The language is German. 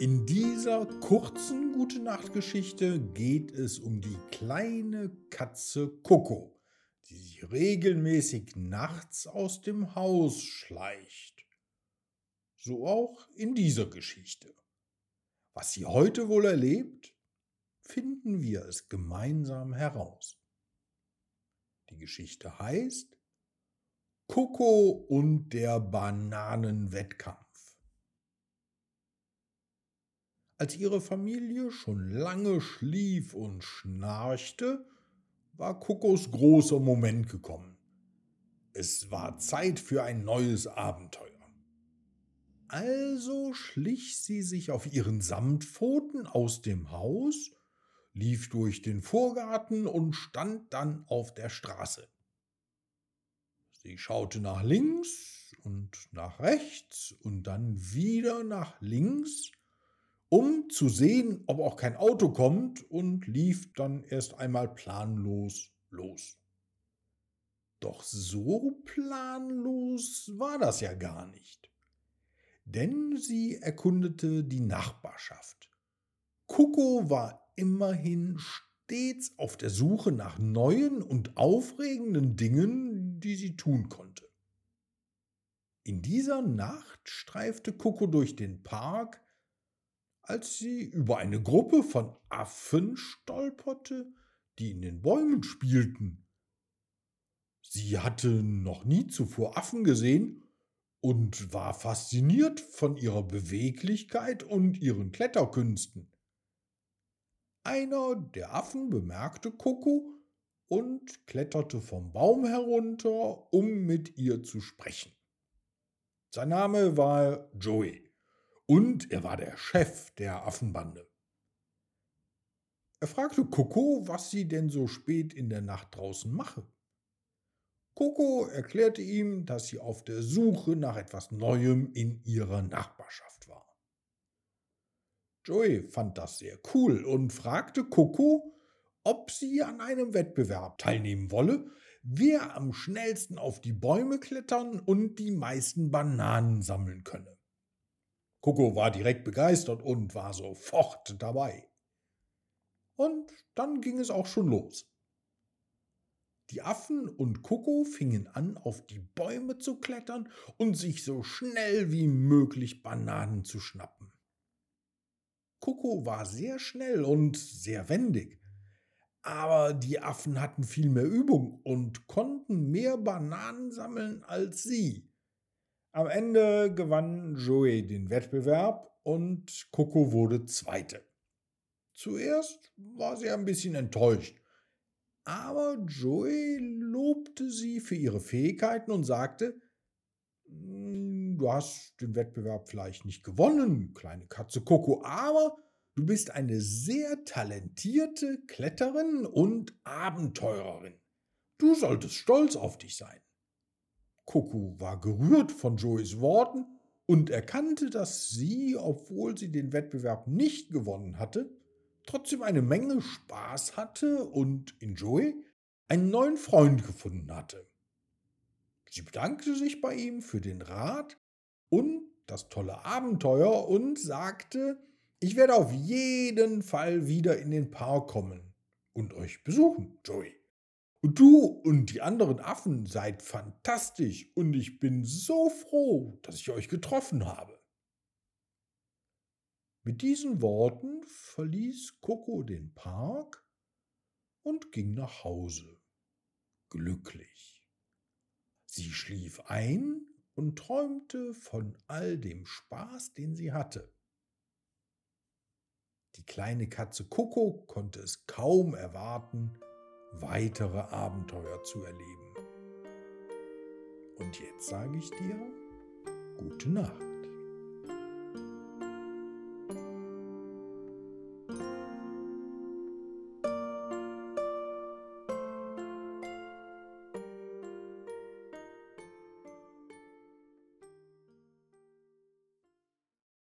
In dieser kurzen Gute Nacht Geschichte geht es um die kleine Katze Coco, die sich regelmäßig nachts aus dem Haus schleicht. So auch in dieser Geschichte. Was sie heute wohl erlebt, finden wir es gemeinsam heraus. Die Geschichte heißt Coco und der Bananenwettkampf. Als ihre Familie schon lange schlief und schnarchte, war Kokos großer Moment gekommen. Es war Zeit für ein neues Abenteuer. Also schlich sie sich auf ihren Samtpfoten aus dem Haus, lief durch den Vorgarten und stand dann auf der Straße. Sie schaute nach links und nach rechts und dann wieder nach links, um zu sehen, ob auch kein Auto kommt und lief dann erst einmal planlos los. Doch so planlos war das ja gar nicht. Denn sie erkundete die Nachbarschaft. Kuko war immerhin stets auf der Suche nach neuen und aufregenden Dingen, die sie tun konnte. In dieser Nacht streifte Kuko durch den Park, als sie über eine Gruppe von Affen stolperte, die in den Bäumen spielten. Sie hatte noch nie zuvor Affen gesehen und war fasziniert von ihrer Beweglichkeit und ihren Kletterkünsten. Einer der Affen bemerkte Coco und kletterte vom Baum herunter, um mit ihr zu sprechen. Sein Name war Joey und er war der Chef der Affenbande. Er fragte Coco, was sie denn so spät in der Nacht draußen mache. Coco erklärte ihm, dass sie auf der Suche nach etwas Neuem in ihrer Nachbarschaft war. Joey fand das sehr cool und fragte Coco, ob sie an einem Wettbewerb teilnehmen wolle, wer am schnellsten auf die Bäume klettern und die meisten Bananen sammeln könne. Coco war direkt begeistert und war sofort dabei. Und dann ging es auch schon los. Die Affen und Coco fingen an, auf die Bäume zu klettern und sich so schnell wie möglich Bananen zu schnappen. Coco war sehr schnell und sehr wendig. Aber die Affen hatten viel mehr Übung und konnten mehr Bananen sammeln als sie. Am Ende gewann Joey den Wettbewerb und Coco wurde Zweite. Zuerst war sie ein bisschen enttäuscht, aber Joey lobte sie für ihre Fähigkeiten und sagte, du hast den Wettbewerb vielleicht nicht gewonnen, kleine Katze Coco, aber du bist eine sehr talentierte Kletterin und Abenteurerin. Du solltest stolz auf dich sein. Coco war gerührt von Joeys Worten und erkannte, dass sie, obwohl sie den Wettbewerb nicht gewonnen hatte, trotzdem eine Menge Spaß hatte und in Joey einen neuen Freund gefunden hatte. Sie bedankte sich bei ihm für den Rat und das tolle Abenteuer und sagte, ich werde auf jeden Fall wieder in den Park kommen und euch besuchen, Joey. Und du und die anderen Affen seid fantastisch und ich bin so froh, dass ich euch getroffen habe. Mit diesen Worten verließ Coco den Park und ging nach Hause, glücklich. Sie schlief ein und träumte von all dem Spaß, den sie hatte. Die kleine Katze Coco konnte es kaum erwarten, weitere Abenteuer zu erleben. Und jetzt sage ich dir, gute Nacht.